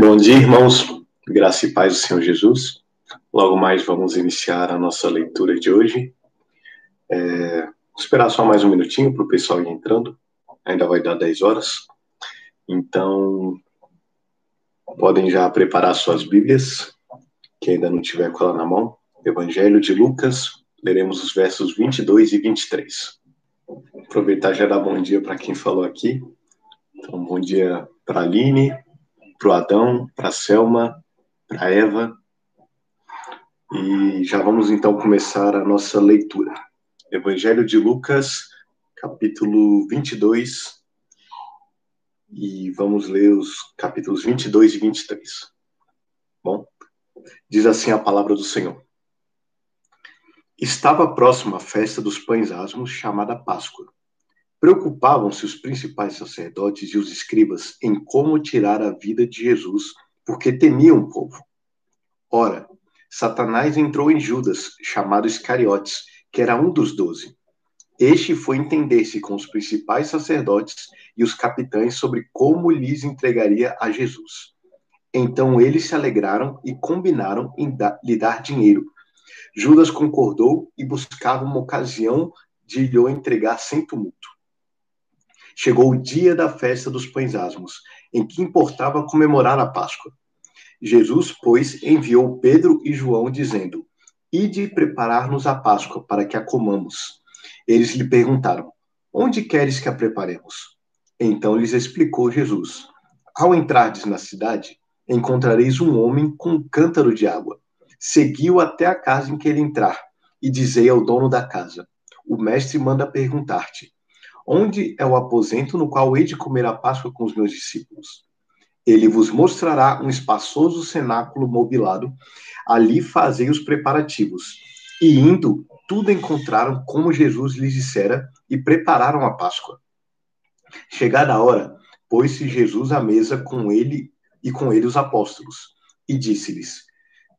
Bom dia, irmãos. Graça e paz do Senhor Jesus. Logo mais vamos iniciar a nossa leitura de hoje. É, vou esperar só mais um minutinho para o pessoal ir entrando. Ainda vai dar 10 horas. Então, podem já preparar suas Bíblias, que ainda não tiver com ela na mão. Evangelho de Lucas, leremos os versos 22 e 23. Vou aproveitar já dar bom dia para quem falou aqui. Então, bom dia para Aline, para o Adão, para a Selma, para Eva. E já vamos então começar a nossa leitura. Evangelho de Lucas, capítulo 22. E vamos ler os capítulos 22 e 23. Bom, diz assim a palavra do Senhor. Estava próxima a festa dos pães asmos, chamada Páscoa. Preocupavam-se os principais sacerdotes e os escribas em como tirar a vida de Jesus, porque temiam o povo. Ora, Satanás entrou em Judas, chamado Iscariotes, que era um dos doze. Este foi entender-se com os principais sacerdotes e os capitães sobre como lhes entregaria a Jesus. Então eles se alegraram e combinaram em lhe dar dinheiro. Judas concordou e buscava uma ocasião de lhe entregar sem tumulto. Chegou o dia da festa dos pães asmos, em que importava comemorar a Páscoa. Jesus, pois, enviou Pedro e João, dizendo: Ide preparar-nos a Páscoa, para que a comamos. Eles lhe perguntaram: Onde queres que a preparemos? Então lhes explicou Jesus: Ao entrardes na cidade, encontrareis um homem com um cântaro de água. Seguiu até a casa em que ele entrar, e dizei ao dono da casa: O mestre manda perguntar-te: Onde é o aposento no qual hei de comer a Páscoa com os meus discípulos? Ele vos mostrará um espaçoso cenáculo mobilado. Ali fazei os preparativos. E indo, tudo encontraram como Jesus lhes dissera e prepararam a Páscoa. Chegada a hora, pôs-se Jesus à mesa com ele e com ele os apóstolos, e disse-lhes: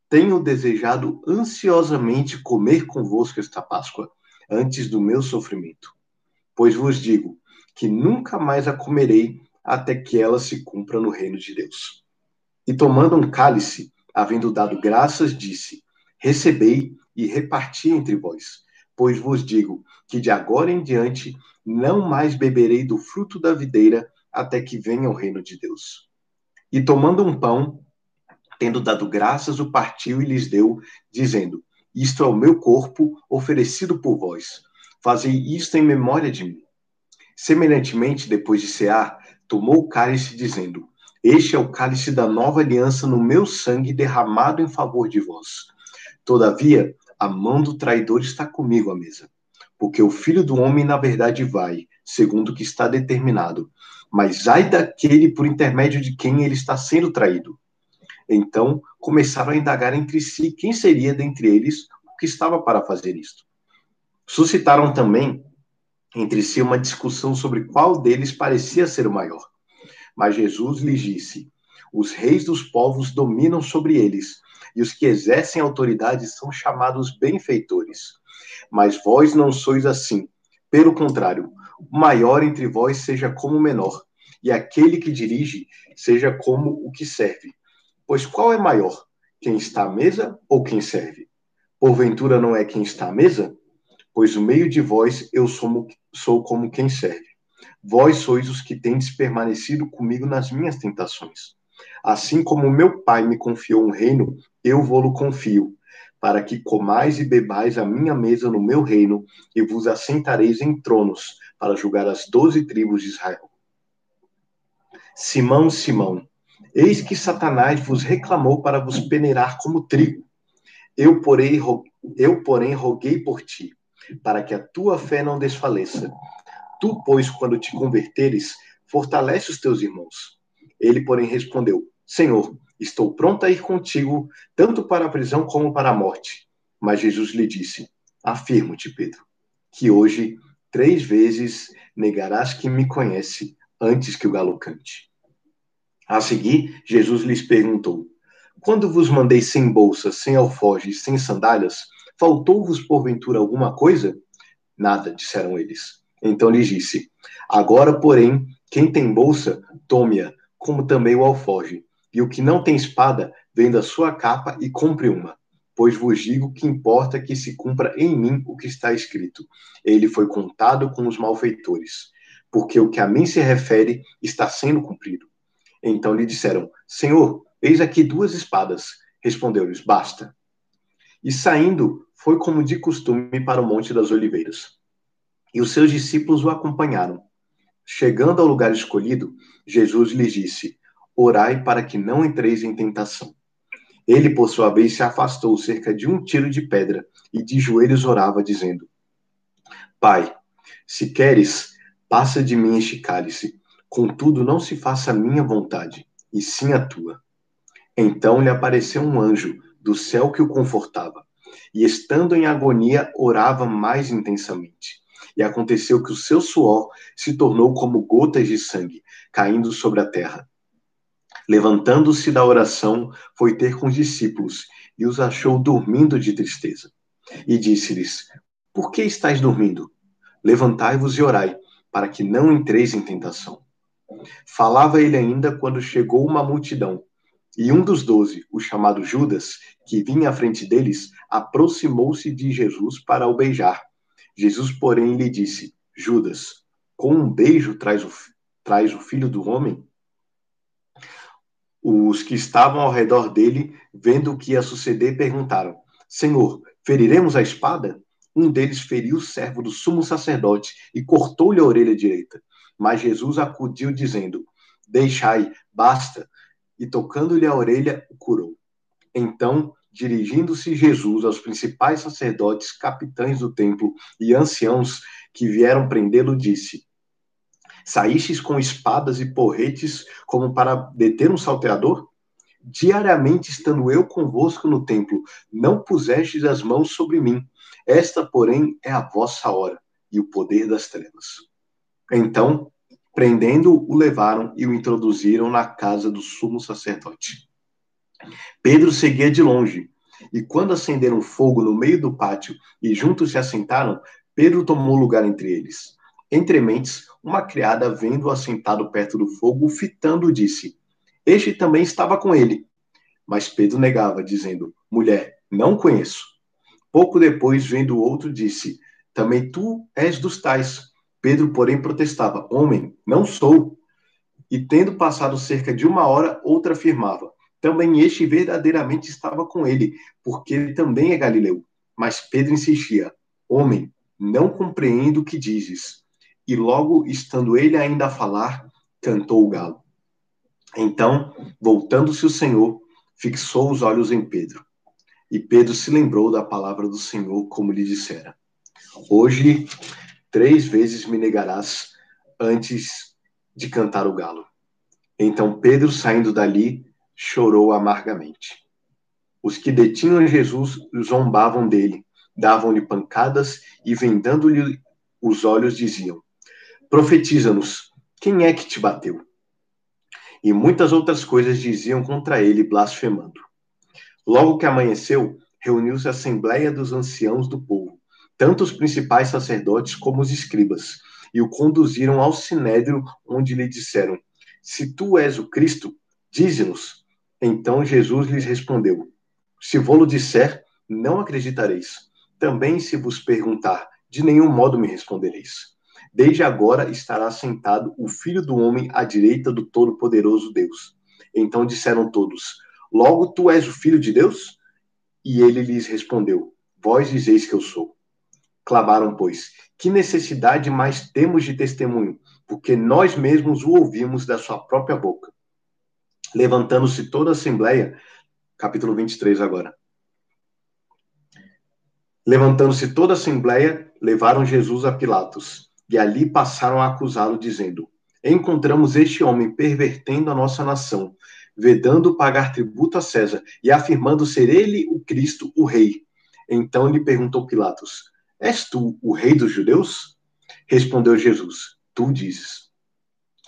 Tenho desejado ansiosamente comer convosco esta Páscoa, antes do meu sofrimento. Pois vos digo que nunca mais a comerei até que ela se cumpra no reino de Deus. E tomando um cálice, havendo dado graças, disse: Recebei e reparti entre vós, pois vos digo que de agora em diante não mais beberei do fruto da videira até que venha o reino de Deus. E tomando um pão, tendo dado graças, o partiu e lhes deu, dizendo: Isto é o meu corpo oferecido por vós. Fazei isto em memória de mim. Semelhantemente, depois de cear, tomou o cálice, dizendo: Este é o cálice da nova aliança no meu sangue derramado em favor de vós. Todavia, a mão do traidor está comigo à mesa. Porque o filho do homem, na verdade, vai, segundo o que está determinado. Mas ai daquele por intermédio de quem ele está sendo traído. Então começaram a indagar entre si quem seria dentre eles o que estava para fazer isto. Suscitaram também entre si uma discussão sobre qual deles parecia ser o maior. Mas Jesus lhes disse: Os reis dos povos dominam sobre eles, e os que exercem autoridade são chamados benfeitores. Mas vós não sois assim. Pelo contrário, o maior entre vós seja como o menor, e aquele que dirige seja como o que serve. Pois qual é maior, quem está à mesa ou quem serve? Porventura não é quem está à mesa? Pois no meio de vós eu sou, sou como quem serve. Vós sois os que tendes permanecido comigo nas minhas tentações. Assim como meu Pai me confiou um reino, eu vou-lo confio, para que comais e bebais a minha mesa no meu reino, e vos assentareis em tronos, para julgar as doze tribos de Israel. Simão, Simão, eis que Satanás vos reclamou para vos peneirar como trigo. Eu, porém, eu, porém, roguei por ti, para que a tua fé não desfaleça. Tu, pois, quando te converteres, fortalece os teus irmãos. Ele, porém, respondeu: Senhor, estou pronto a ir contigo, tanto para a prisão como para a morte. Mas Jesus lhe disse: Afirmo-te, Pedro, que hoje três vezes negarás que me conhece antes que o galo cante. A seguir, Jesus lhes perguntou: Quando vos mandei sem bolsa, sem alforjes, sem sandálias, Faltou-vos porventura alguma coisa? Nada, disseram eles. Então lhes disse: Agora, porém, quem tem bolsa, tome-a, como também o alfoge, E o que não tem espada, venda sua capa e compre uma. Pois vos digo que importa que se cumpra em mim o que está escrito. Ele foi contado com os malfeitores. Porque o que a mim se refere está sendo cumprido. Então lhe disseram: Senhor, eis aqui duas espadas. Respondeu-lhes: Basta. E saindo, foi como de costume para o Monte das Oliveiras. E os seus discípulos o acompanharam. Chegando ao lugar escolhido, Jesus lhes disse: Orai para que não entreis em tentação. Ele, por sua vez, se afastou cerca de um tiro de pedra e de joelhos orava, dizendo: Pai, se queres, passa de mim este cálice, contudo não se faça a minha vontade, e sim a tua. Então lhe apareceu um anjo do céu que o confortava, e estando em agonia, orava mais intensamente. E aconteceu que o seu suor se tornou como gotas de sangue caindo sobre a terra. Levantando-se da oração, foi ter com os discípulos e os achou dormindo de tristeza. E disse-lhes: Por que estáis dormindo? Levantai-vos e orai, para que não entreis em tentação. Falava ele ainda quando chegou uma multidão. E um dos doze, o chamado Judas, que vinha à frente deles, aproximou-se de Jesus para o beijar. Jesus, porém, lhe disse: Judas, com um beijo traz o, traz o filho do homem? Os que estavam ao redor dele, vendo o que ia suceder, perguntaram: Senhor, feriremos a espada? Um deles feriu o servo do sumo sacerdote e cortou-lhe a orelha direita. Mas Jesus acudiu, dizendo: Deixai, basta. E tocando-lhe a orelha, o curou. Então, dirigindo-se Jesus aos principais sacerdotes, capitães do templo e anciãos que vieram prendê-lo, disse: Saístes com espadas e porretes como para deter um salteador? Diariamente estando eu convosco no templo, não pusestes as mãos sobre mim. Esta, porém, é a vossa hora e o poder das trevas. Então, prendendo, o levaram e o introduziram na casa do sumo sacerdote. Pedro seguia de longe, e quando acenderam fogo no meio do pátio e juntos se assentaram, Pedro tomou lugar entre eles. Entre mentes, uma criada, vendo-o assentado perto do fogo, fitando, disse: Este também estava com ele. Mas Pedro negava, dizendo: Mulher, não conheço. Pouco depois, vendo o outro, disse: Também tu és dos tais. Pedro, porém, protestava: Homem, não sou. E tendo passado cerca de uma hora, outra afirmava: Também este verdadeiramente estava com ele, porque ele também é galileu. Mas Pedro insistia: Homem, não compreendo o que dizes e logo, estando ele ainda a falar, cantou o galo. Então, voltando-se o Senhor, fixou os olhos em Pedro. E Pedro se lembrou da palavra do Senhor, como lhe dissera: Hoje, três vezes me negarás antes de cantar o galo. Então Pedro, saindo dali, chorou amargamente. Os que detinham Jesus zombavam dele, davam-lhe pancadas e, vendando-lhe os olhos, diziam: Profetiza-nos, quem é que te bateu? E muitas outras coisas diziam contra ele, blasfemando. Logo que amanheceu, reuniu-se a assembleia dos anciãos do povo, tanto os principais sacerdotes como os escribas, e o conduziram ao sinédrio, onde lhe disseram: Se tu és o Cristo, dize-nos. Então Jesus lhes respondeu: Se vou-lo disser, não acreditareis. Também se vos perguntar, de nenhum modo me respondereis. Desde agora estará sentado o Filho do Homem à direita do Todo-Poderoso Deus. Então disseram todos: Logo tu és o Filho de Deus? E ele lhes respondeu: Vós dizeis que eu sou. Clamaram, pois: Que necessidade mais temos de testemunho? Porque nós mesmos o ouvimos da sua própria boca. Levantando-se toda a assembleia, capítulo 23 agora. Levantando-se toda a assembleia, levaram Jesus a Pilatos e ali passaram a acusá-lo, dizendo: Encontramos este homem pervertendo a nossa nação, vedando pagar tributo a César e afirmando ser ele o Cristo, o Rei. Então lhe perguntou Pilatos: És tu o Rei dos judeus? Respondeu Jesus: Tu dizes.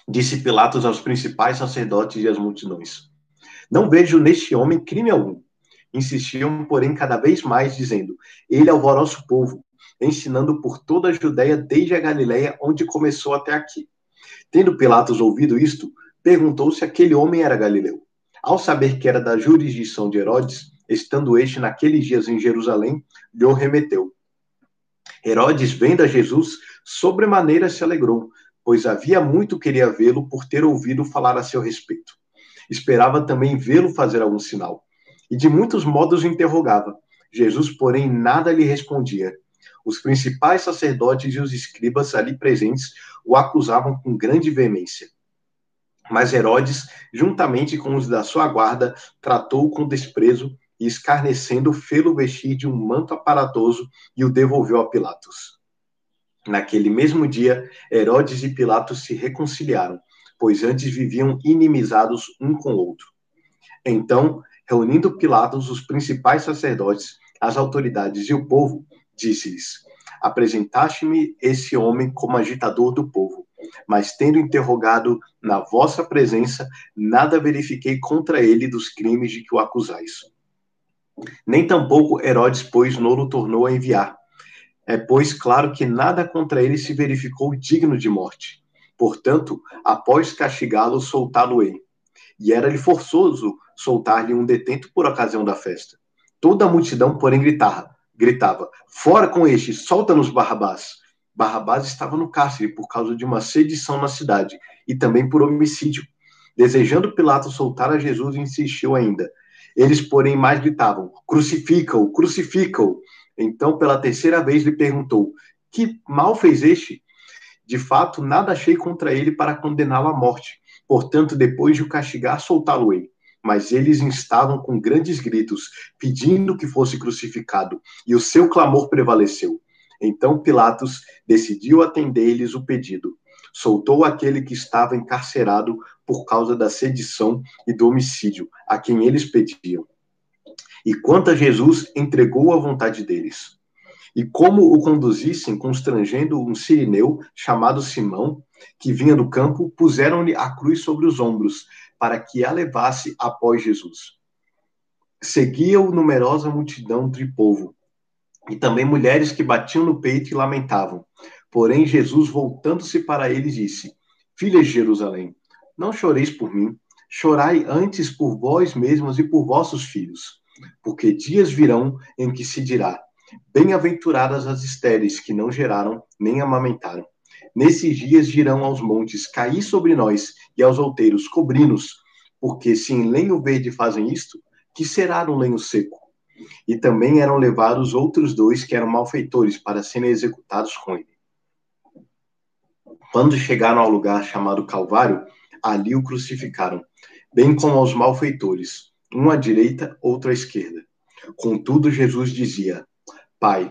Disse Pilatos aos principais sacerdotes e às multidões: Não vejo neste homem crime algum. Insistiam, porém, cada vez mais, dizendo: Ele é o povo ensinando por toda a Judéia, desde a Galiléia, onde começou até aqui. Tendo Pilatos ouvido isto, perguntou se aquele homem era galileu. Ao saber que era da jurisdição de Herodes, estando este naqueles dias em Jerusalém, lhe remeteu. Herodes, vendo a Jesus, sobremaneira se alegrou, pois havia muito queria vê-lo por ter ouvido falar a seu respeito. Esperava também vê-lo fazer algum sinal. E de muitos modos o interrogava. Jesus, porém, nada lhe respondia. Os principais sacerdotes e os escribas ali presentes o acusavam com grande veemência. Mas Herodes, juntamente com os da sua guarda, tratou-o com desprezo e, escarnecendo, fê-lo vestir de um manto aparatoso e o devolveu a Pilatos. Naquele mesmo dia, Herodes e Pilatos se reconciliaram, pois antes viviam inimizados um com o outro. Então, reunindo Pilatos, os principais sacerdotes, as autoridades e o povo, disse-lhes: Apresentaste-me esse homem como agitador do povo, mas tendo interrogado na vossa presença, nada verifiquei contra ele dos crimes de que o acusais. Nem tampouco Herodes, pois, nolo tornou a enviar. É, pois, claro que nada contra ele se verificou digno de morte. Portanto, após castigá-lo, soltá-lo-ei. E era-lhe forçoso soltar-lhe um detento por ocasião da festa. Toda a multidão, porém, gritava, gritava: Fora com este, solta-nos Barrabás. Barrabás estava no cárcere por causa de uma sedição na cidade e também por homicídio. Desejando Pilatos soltar a Jesus, insistiu ainda: eles, porém, mais gritavam: Crucifica-o, crucifica-o. Então, pela terceira vez, lhe perguntou: Que mal fez este? De fato, nada achei contra ele para condená-lo à morte. Portanto, depois de o castigar, soltá-lo-ei. Mas eles instavam com grandes gritos, pedindo que fosse crucificado, e o seu clamor prevaleceu. Então Pilatos decidiu atender-lhes o pedido. Soltou aquele que estava encarcerado por causa da sedição e do homicídio, a quem eles pediam. E quanto a Jesus, entregou a vontade deles. E como o conduzissem, constrangendo um sirineu chamado Simão, que vinha do campo, puseram-lhe a cruz sobre os ombros, para que a levasse após Jesus. Seguia-o numerosa multidão de povo, e também mulheres que batiam no peito e lamentavam. Porém, Jesus, voltando-se para eles, disse: Filhas de Jerusalém, não choreis por mim, chorai antes por vós mesmos e por vossos filhos, porque dias virão em que se dirá: Bem-aventuradas as estéreis que não geraram nem amamentaram. Nesses dias dirão aos montes: Caí sobre nós, e aos outeiros: Cobri-nos, porque se em lenho verde fazem isto, que será no lenho seco? E também eram levados outros dois que eram malfeitores para serem executados com ele. Quando chegaram ao lugar chamado Calvário, ali o crucificaram, bem como aos malfeitores, um à direita, outro à esquerda. Contudo, Jesus dizia: Pai,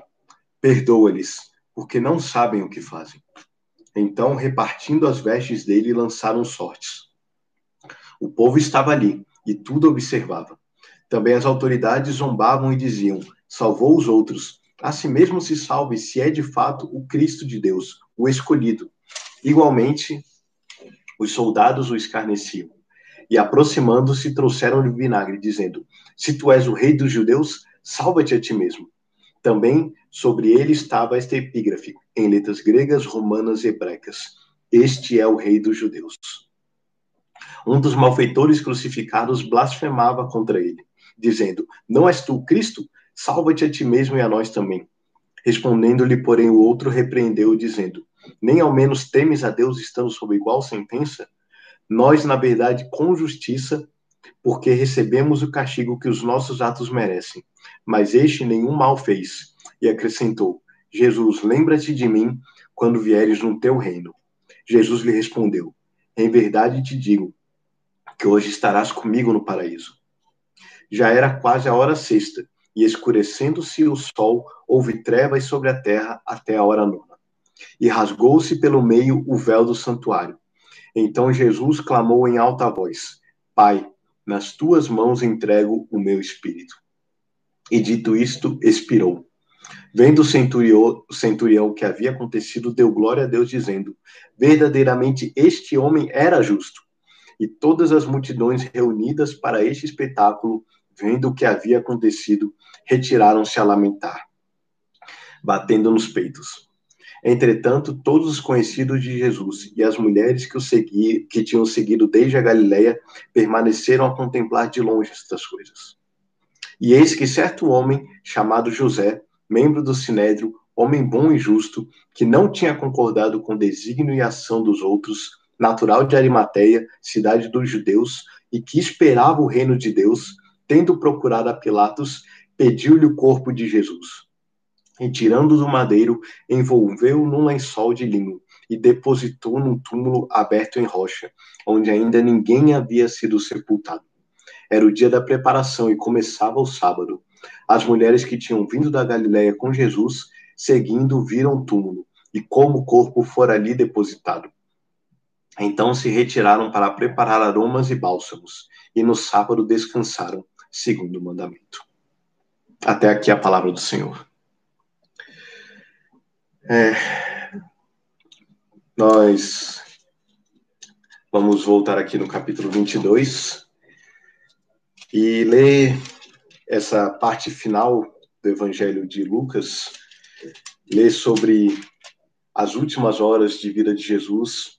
perdoa-lhes, porque não sabem o que fazem. Então, repartindo as vestes dele, lançaram sortes. O povo estava ali e tudo observava. Também as autoridades zombavam e diziam: Salvou os outros, a si mesmo se salve, se é de fato o Cristo de Deus, o escolhido. Igualmente, os soldados o escarneciam. E aproximando-se, trouxeram-lhe vinagre, dizendo: Se tu és o rei dos judeus, salva-te a ti mesmo. Também sobre ele estava esta epígrafe, em letras gregas, romanas e hebraicas: Este é o rei dos judeus. Um dos malfeitores crucificados blasfemava contra ele, dizendo: Não és tu Cristo? Salva-te a ti mesmo e a nós também. Respondendo-lhe, porém, o outro repreendeu, dizendo: nem ao menos temes a Deus estando sob igual sentença? Nós, na verdade, com justiça, porque recebemos o castigo que os nossos atos merecem. Mas este nenhum mal fez. E acrescentou: Jesus, lembra-te de mim quando vieres no teu reino. Jesus lhe respondeu: Em verdade te digo que hoje estarás comigo no paraíso. Já era quase a hora sexta, e escurecendo-se o sol, houve trevas sobre a terra até a hora nona e rasgou-se pelo meio o véu do santuário. Então Jesus clamou em alta voz: Pai, nas tuas mãos entrego o meu espírito. E dito isto, expirou. Vendo o centurião, o centurião que havia acontecido, deu glória a Deus, dizendo: Verdadeiramente este homem era justo. E todas as multidões reunidas para este espetáculo, vendo o que havia acontecido, retiraram-se a lamentar, batendo nos peitos. Entretanto, todos os conhecidos de Jesus e as mulheres que o segui, que tinham seguido desde a Galiléia permaneceram a contemplar de longe estas coisas. E eis que certo homem, chamado José, membro do Sinédrio, homem bom e justo, que não tinha concordado com o desígnio e ação dos outros, natural de Arimateia, cidade dos judeus, e que esperava o reino de Deus, tendo procurado a Pilatos, pediu-lhe o corpo de Jesus e tirando do madeiro, envolveu num lençol de linho e depositou num túmulo aberto em rocha, onde ainda ninguém havia sido sepultado. Era o dia da preparação e começava o sábado. As mulheres que tinham vindo da Galiléia com Jesus, seguindo, viram o túmulo e como o corpo fora ali depositado. Então se retiraram para preparar aromas e bálsamos, e no sábado descansaram, segundo o mandamento. Até aqui a palavra do Senhor. É, nós vamos voltar aqui no capítulo 22 e ler essa parte final do Evangelho de Lucas, ler sobre as últimas horas de vida de Jesus,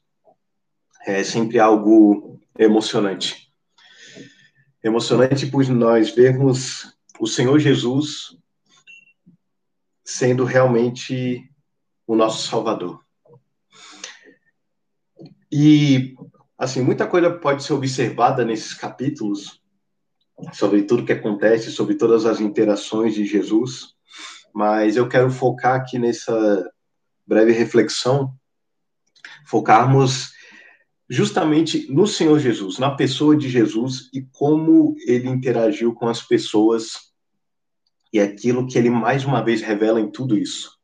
é sempre algo emocionante. Emocionante por nós vermos o Senhor Jesus sendo realmente o nosso Salvador. E, assim, muita coisa pode ser observada nesses capítulos, sobre tudo que acontece, sobre todas as interações de Jesus, mas eu quero focar aqui nessa breve reflexão, focarmos justamente no Senhor Jesus, na pessoa de Jesus e como ele interagiu com as pessoas e aquilo que ele mais uma vez revela em tudo isso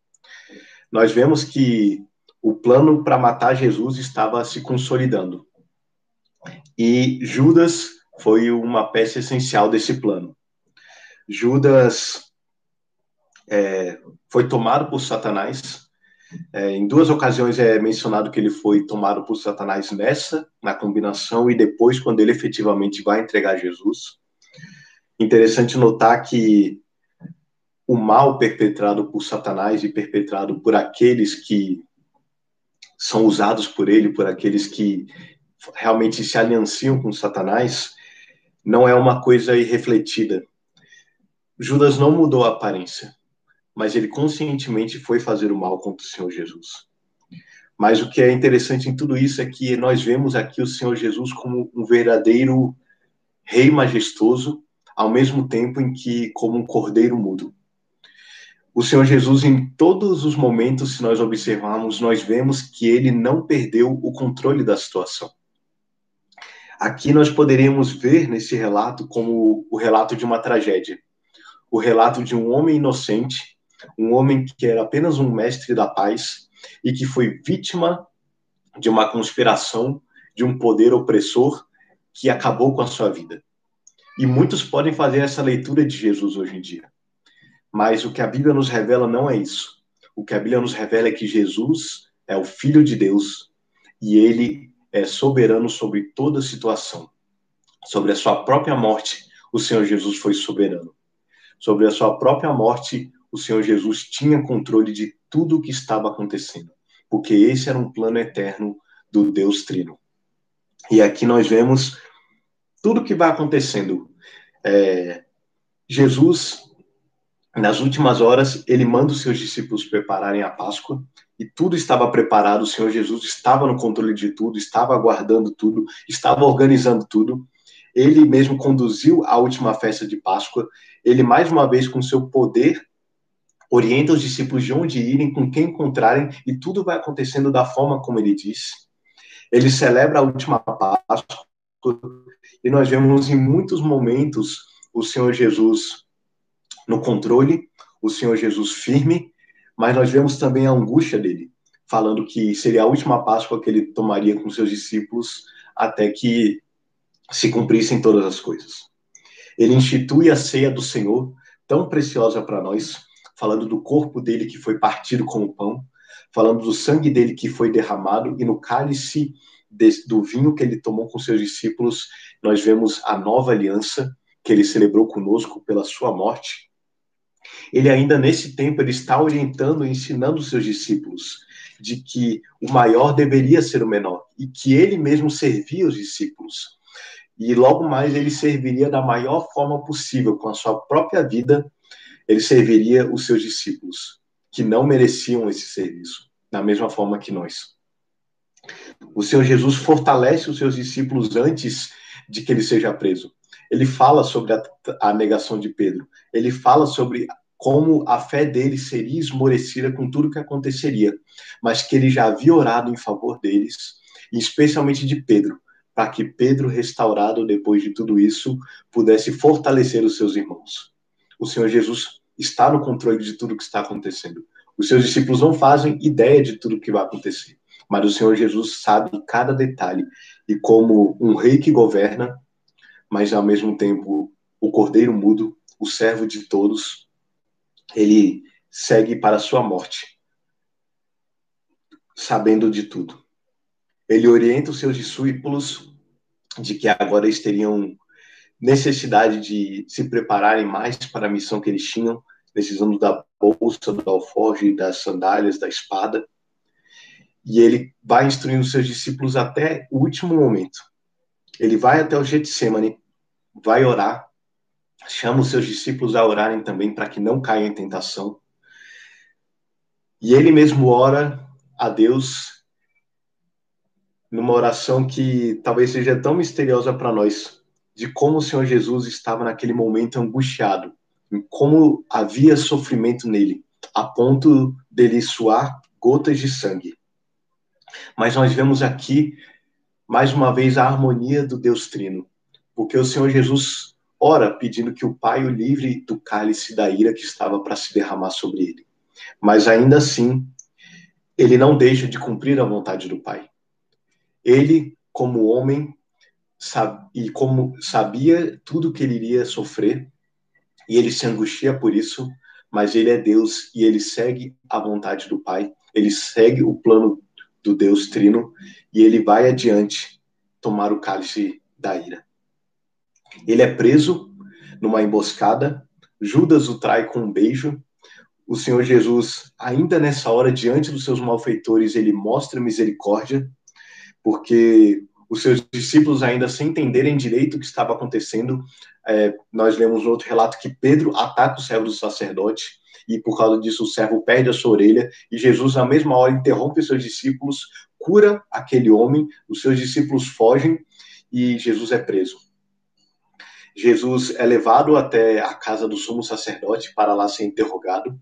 nós vemos que o plano para matar Jesus estava se consolidando. E Judas foi uma peça essencial desse plano. Judas é, foi tomado por Satanás. É, em duas ocasiões é mencionado que ele foi tomado por Satanás nessa, na combinação, e depois, quando ele efetivamente vai entregar Jesus. Interessante notar que o mal perpetrado por Satanás e perpetrado por aqueles que são usados por ele, por aqueles que realmente se alianciam com Satanás, não é uma coisa irrefletida. Judas não mudou a aparência, mas ele conscientemente foi fazer o mal contra o Senhor Jesus. Mas o que é interessante em tudo isso é que nós vemos aqui o Senhor Jesus como um verdadeiro rei majestoso, ao mesmo tempo em que como um cordeiro mudo o Senhor Jesus, em todos os momentos, se nós observarmos, nós vemos que ele não perdeu o controle da situação. Aqui nós poderíamos ver nesse relato como o relato de uma tragédia. O relato de um homem inocente, um homem que era apenas um mestre da paz e que foi vítima de uma conspiração de um poder opressor que acabou com a sua vida. E muitos podem fazer essa leitura de Jesus hoje em dia. Mas o que a Bíblia nos revela não é isso. O que a Bíblia nos revela é que Jesus é o Filho de Deus e ele é soberano sobre toda situação. Sobre a sua própria morte, o Senhor Jesus foi soberano. Sobre a sua própria morte, o Senhor Jesus tinha controle de tudo o que estava acontecendo, porque esse era um plano eterno do Deus Trino. E aqui nós vemos tudo o que vai acontecendo. É, Jesus nas últimas horas, ele manda os seus discípulos prepararem a Páscoa e tudo estava preparado. O Senhor Jesus estava no controle de tudo, estava aguardando tudo, estava organizando tudo. Ele mesmo conduziu a última festa de Páscoa. Ele, mais uma vez, com seu poder, orienta os discípulos de onde irem, com quem encontrarem, e tudo vai acontecendo da forma como ele disse. Ele celebra a última Páscoa e nós vemos em muitos momentos o Senhor Jesus no controle, o Senhor Jesus firme, mas nós vemos também a angústia dele, falando que seria a última Páscoa que ele tomaria com seus discípulos até que se cumprissem todas as coisas. Ele institui a ceia do Senhor, tão preciosa para nós, falando do corpo dele que foi partido como pão, falando do sangue dele que foi derramado, e no cálice do vinho que ele tomou com seus discípulos, nós vemos a nova aliança que ele celebrou conosco pela sua morte ele ainda nesse tempo ele está orientando e ensinando os seus discípulos de que o maior deveria ser o menor e que ele mesmo servia os discípulos. E logo mais ele serviria da maior forma possível, com a sua própria vida, ele serviria os seus discípulos, que não mereciam esse serviço, da mesma forma que nós. O Senhor Jesus fortalece os seus discípulos antes de que ele seja preso. Ele fala sobre a, a negação de Pedro. Ele fala sobre como a fé dele seria esmorecida com tudo que aconteceria, mas que ele já havia orado em favor deles, especialmente de Pedro, para que Pedro, restaurado depois de tudo isso, pudesse fortalecer os seus irmãos. O Senhor Jesus está no controle de tudo que está acontecendo. Os seus discípulos não fazem ideia de tudo que vai acontecer, mas o Senhor Jesus sabe cada detalhe e como um rei que governa, mas ao mesmo tempo o cordeiro mudo, o servo de todos, ele segue para a sua morte, sabendo de tudo. Ele orienta os seus discípulos de que agora eles teriam necessidade de se prepararem mais para a missão que eles tinham, precisando da bolsa, do alforje, das sandálias, da espada. E ele vai instruindo seus discípulos até o último momento. Ele vai até o Getsemane, vai orar, chama os seus discípulos a orarem também para que não caiam em tentação. E ele mesmo ora a Deus numa oração que talvez seja tão misteriosa para nós, de como o Senhor Jesus estava naquele momento angustiado, em como havia sofrimento nele, a ponto dele suar gotas de sangue. Mas nós vemos aqui, mais uma vez, a harmonia do Deus Trino, porque o Senhor Jesus ora pedindo que o Pai o livre do cálice da ira que estava para se derramar sobre ele. Mas ainda assim, ele não deixa de cumprir a vontade do Pai. Ele, como homem, sabe, e como sabia tudo que ele iria sofrer, e ele se angustia por isso, mas ele é Deus e ele segue a vontade do Pai, ele segue o plano do Deus Trino e ele vai adiante tomar o cálice da ira. Ele é preso numa emboscada. Judas o trai com um beijo. O Senhor Jesus, ainda nessa hora, diante dos seus malfeitores, ele mostra misericórdia, porque os seus discípulos, ainda sem entenderem direito o que estava acontecendo, é, nós lemos outro relato que Pedro ataca o servo do sacerdote, e por causa disso o servo perde a sua orelha, e Jesus, na mesma hora, interrompe seus discípulos, cura aquele homem, os seus discípulos fogem, e Jesus é preso. Jesus é levado até a casa do sumo sacerdote para lá ser interrogado.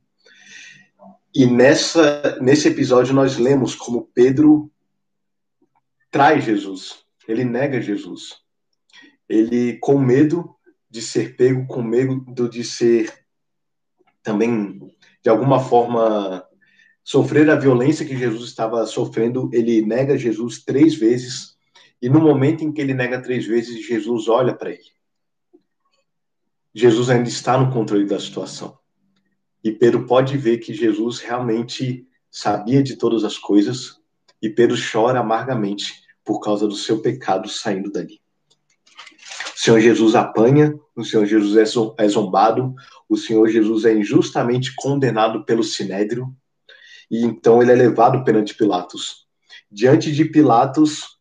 E nessa, nesse episódio nós lemos como Pedro trai Jesus, ele nega Jesus. Ele, com medo de ser pego, com medo de ser também, de alguma forma, sofrer a violência que Jesus estava sofrendo, ele nega Jesus três vezes. E no momento em que ele nega três vezes, Jesus olha para ele. Jesus ainda está no controle da situação. E Pedro pode ver que Jesus realmente sabia de todas as coisas, e Pedro chora amargamente por causa do seu pecado saindo dali. O Senhor Jesus apanha, o Senhor Jesus é, é zombado, o Senhor Jesus é injustamente condenado pelo sinédrio, e então ele é levado perante Pilatos. Diante de Pilatos,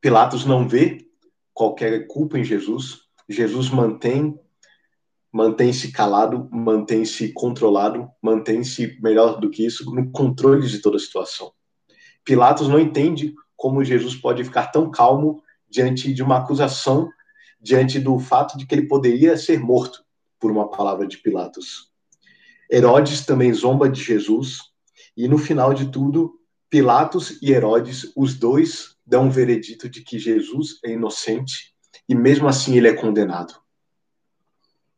Pilatos não vê qualquer culpa em Jesus, Jesus mantém mantém-se calado, mantém-se controlado, mantém-se melhor do que isso no controle de toda a situação. Pilatos não entende como Jesus pode ficar tão calmo diante de uma acusação, diante do fato de que ele poderia ser morto por uma palavra de Pilatos. Herodes também zomba de Jesus e no final de tudo, Pilatos e Herodes, os dois dão um veredito de que Jesus é inocente e mesmo assim ele é condenado.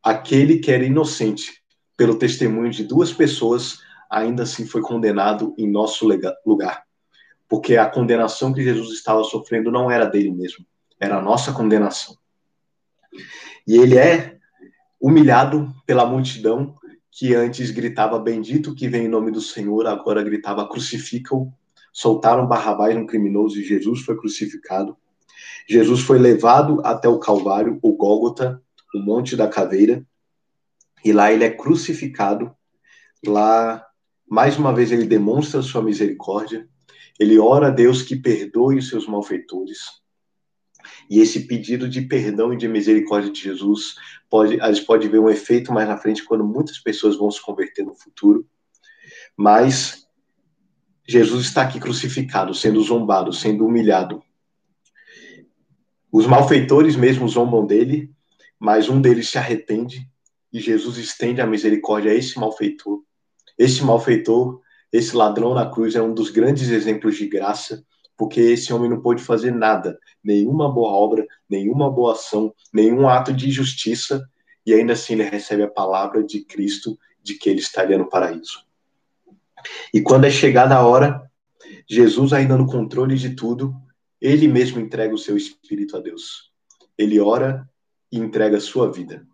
Aquele que era inocente pelo testemunho de duas pessoas, ainda assim foi condenado em nosso lugar. Porque a condenação que Jesus estava sofrendo não era dele mesmo, era a nossa condenação. E ele é humilhado pela multidão que antes gritava bendito que vem em nome do Senhor, agora gritava crucifica-o. Soltaram Barrabás, um criminoso, e Jesus foi crucificado. Jesus foi levado até o Calvário, o Gólgota, o Monte da Caveira, e lá ele é crucificado. Lá mais uma vez ele demonstra sua misericórdia, ele ora a Deus que perdoe os seus malfeitores. E esse pedido de perdão e de misericórdia de Jesus pode, a gente pode ver um efeito mais na frente quando muitas pessoas vão se converter no futuro. Mas Jesus está aqui crucificado, sendo zombado, sendo humilhado. Os malfeitores mesmo zombam dele, mas um deles se arrepende e Jesus estende a misericórdia a esse malfeitor. Esse malfeitor, esse ladrão na cruz é um dos grandes exemplos de graça, porque esse homem não pôde fazer nada, nenhuma boa obra, nenhuma boa ação, nenhum ato de justiça, e ainda assim ele recebe a palavra de Cristo de que ele estaria no paraíso. E quando é chegada a hora, Jesus, ainda no controle de tudo, ele mesmo entrega o seu espírito a Deus. Ele ora e entrega a sua vida.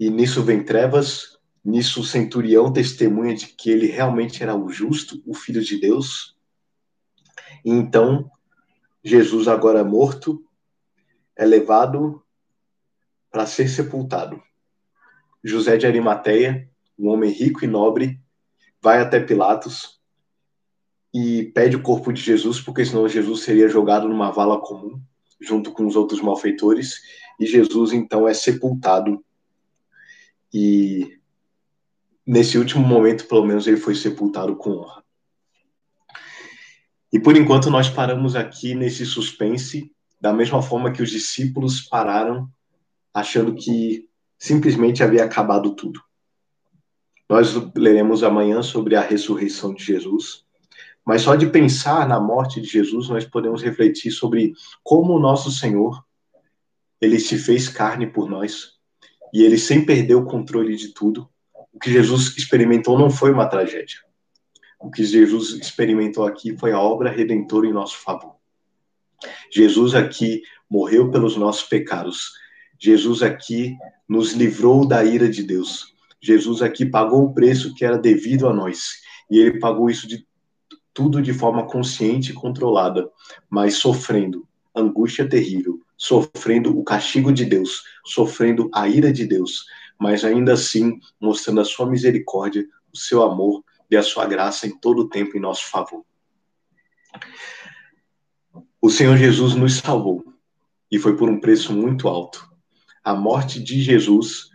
E nisso vem trevas, nisso o centurião testemunha de que ele realmente era o justo, o filho de Deus. E então, Jesus, agora morto, é levado para ser sepultado. José de Arimateia, um homem rico e nobre, vai até Pilatos e pede o corpo de Jesus, porque senão Jesus seria jogado numa vala comum, junto com os outros malfeitores, e Jesus então é sepultado e nesse último momento, pelo menos, ele foi sepultado com honra. E por enquanto nós paramos aqui nesse suspense, da mesma forma que os discípulos pararam, achando que simplesmente havia acabado tudo. Nós leremos amanhã sobre a ressurreição de Jesus, mas só de pensar na morte de Jesus, nós podemos refletir sobre como o nosso Senhor ele se fez carne por nós, e ele sem perder o controle de tudo. O que Jesus experimentou não foi uma tragédia. O que Jesus experimentou aqui foi a obra redentora em nosso favor. Jesus aqui morreu pelos nossos pecados. Jesus aqui nos livrou da ira de Deus. Jesus aqui pagou o preço que era devido a nós. E ele pagou isso de tudo de forma consciente e controlada, mas sofrendo angústia terrível, sofrendo o castigo de Deus, sofrendo a ira de Deus, mas ainda assim mostrando a sua misericórdia, o seu amor e a sua graça em todo o tempo em nosso favor. O Senhor Jesus nos salvou e foi por um preço muito alto. A morte de Jesus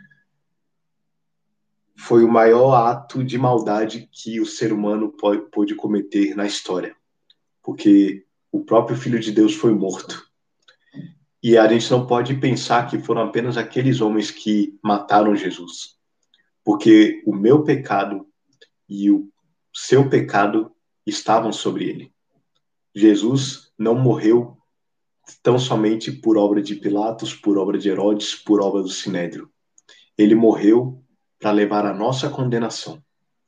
foi o maior ato de maldade que o ser humano pôde cometer na história, porque o próprio Filho de Deus foi morto e a gente não pode pensar que foram apenas aqueles homens que mataram Jesus. Porque o meu pecado e o seu pecado estavam sobre ele. Jesus não morreu tão somente por obra de Pilatos, por obra de Herodes, por obra do Sinédrio. Ele morreu para levar a nossa condenação.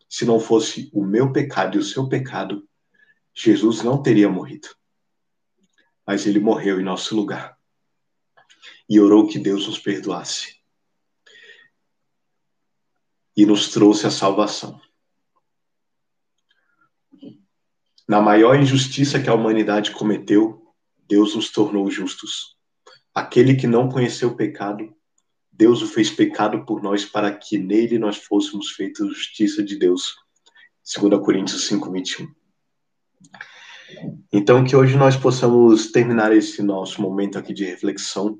Se não fosse o meu pecado e o seu pecado, Jesus não teria morrido. Mas ele morreu em nosso lugar e orou que Deus nos perdoasse. E nos trouxe a salvação. Na maior injustiça que a humanidade cometeu, Deus nos tornou justos. Aquele que não conheceu o pecado, Deus o fez pecado por nós para que nele nós fôssemos feitos justiça de Deus. 2 Coríntios 5, 21. Então, que hoje nós possamos terminar esse nosso momento aqui de reflexão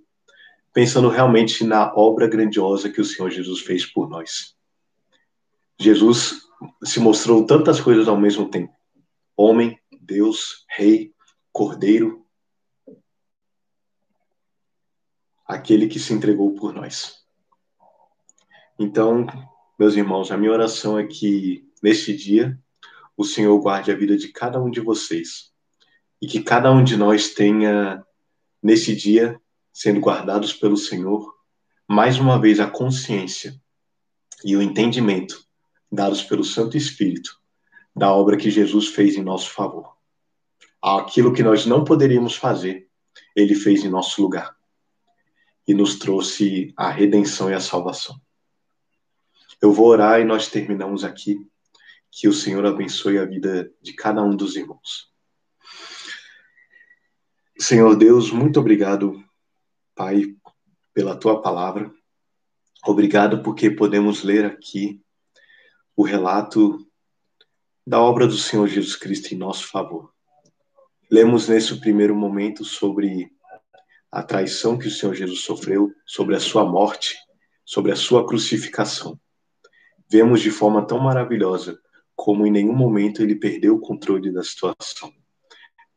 pensando realmente na obra grandiosa que o Senhor Jesus fez por nós. Jesus se mostrou tantas coisas ao mesmo tempo: homem, Deus, rei, cordeiro, aquele que se entregou por nós. Então, meus irmãos, a minha oração é que neste dia o Senhor guarde a vida de cada um de vocês e que cada um de nós tenha nesse dia sendo guardados pelo Senhor, mais uma vez a consciência e o entendimento dados pelo Santo Espírito da obra que Jesus fez em nosso favor. Aquilo que nós não poderíamos fazer, ele fez em nosso lugar e nos trouxe a redenção e a salvação. Eu vou orar e nós terminamos aqui. Que o Senhor abençoe a vida de cada um dos irmãos. Senhor Deus, muito obrigado Pai, pela tua palavra. Obrigado porque podemos ler aqui o relato da obra do Senhor Jesus Cristo em nosso favor. Lemos nesse primeiro momento sobre a traição que o Senhor Jesus sofreu, sobre a sua morte, sobre a sua crucificação. Vemos de forma tão maravilhosa como em nenhum momento ele perdeu o controle da situação,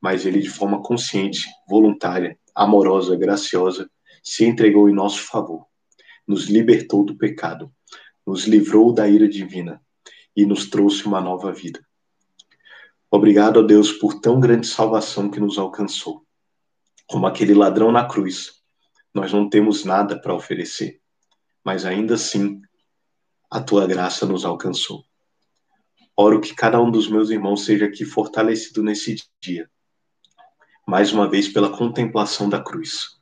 mas ele de forma consciente, voluntária, amorosa, graciosa, se entregou em nosso favor, nos libertou do pecado, nos livrou da ira divina e nos trouxe uma nova vida. Obrigado a Deus por tão grande salvação que nos alcançou. Como aquele ladrão na cruz, nós não temos nada para oferecer, mas ainda assim a tua graça nos alcançou. Oro que cada um dos meus irmãos seja aqui fortalecido nesse dia, mais uma vez pela contemplação da cruz,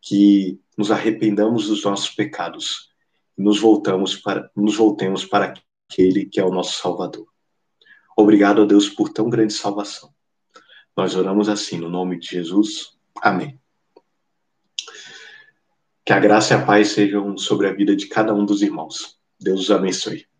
que nos arrependamos dos nossos pecados e nos voltamos para nos voltemos para aquele que é o nosso Salvador. Obrigado a Deus por tão grande salvação. Nós oramos assim no nome de Jesus. Amém. Que a graça e a paz sejam sobre a vida de cada um dos irmãos. Deus os abençoe.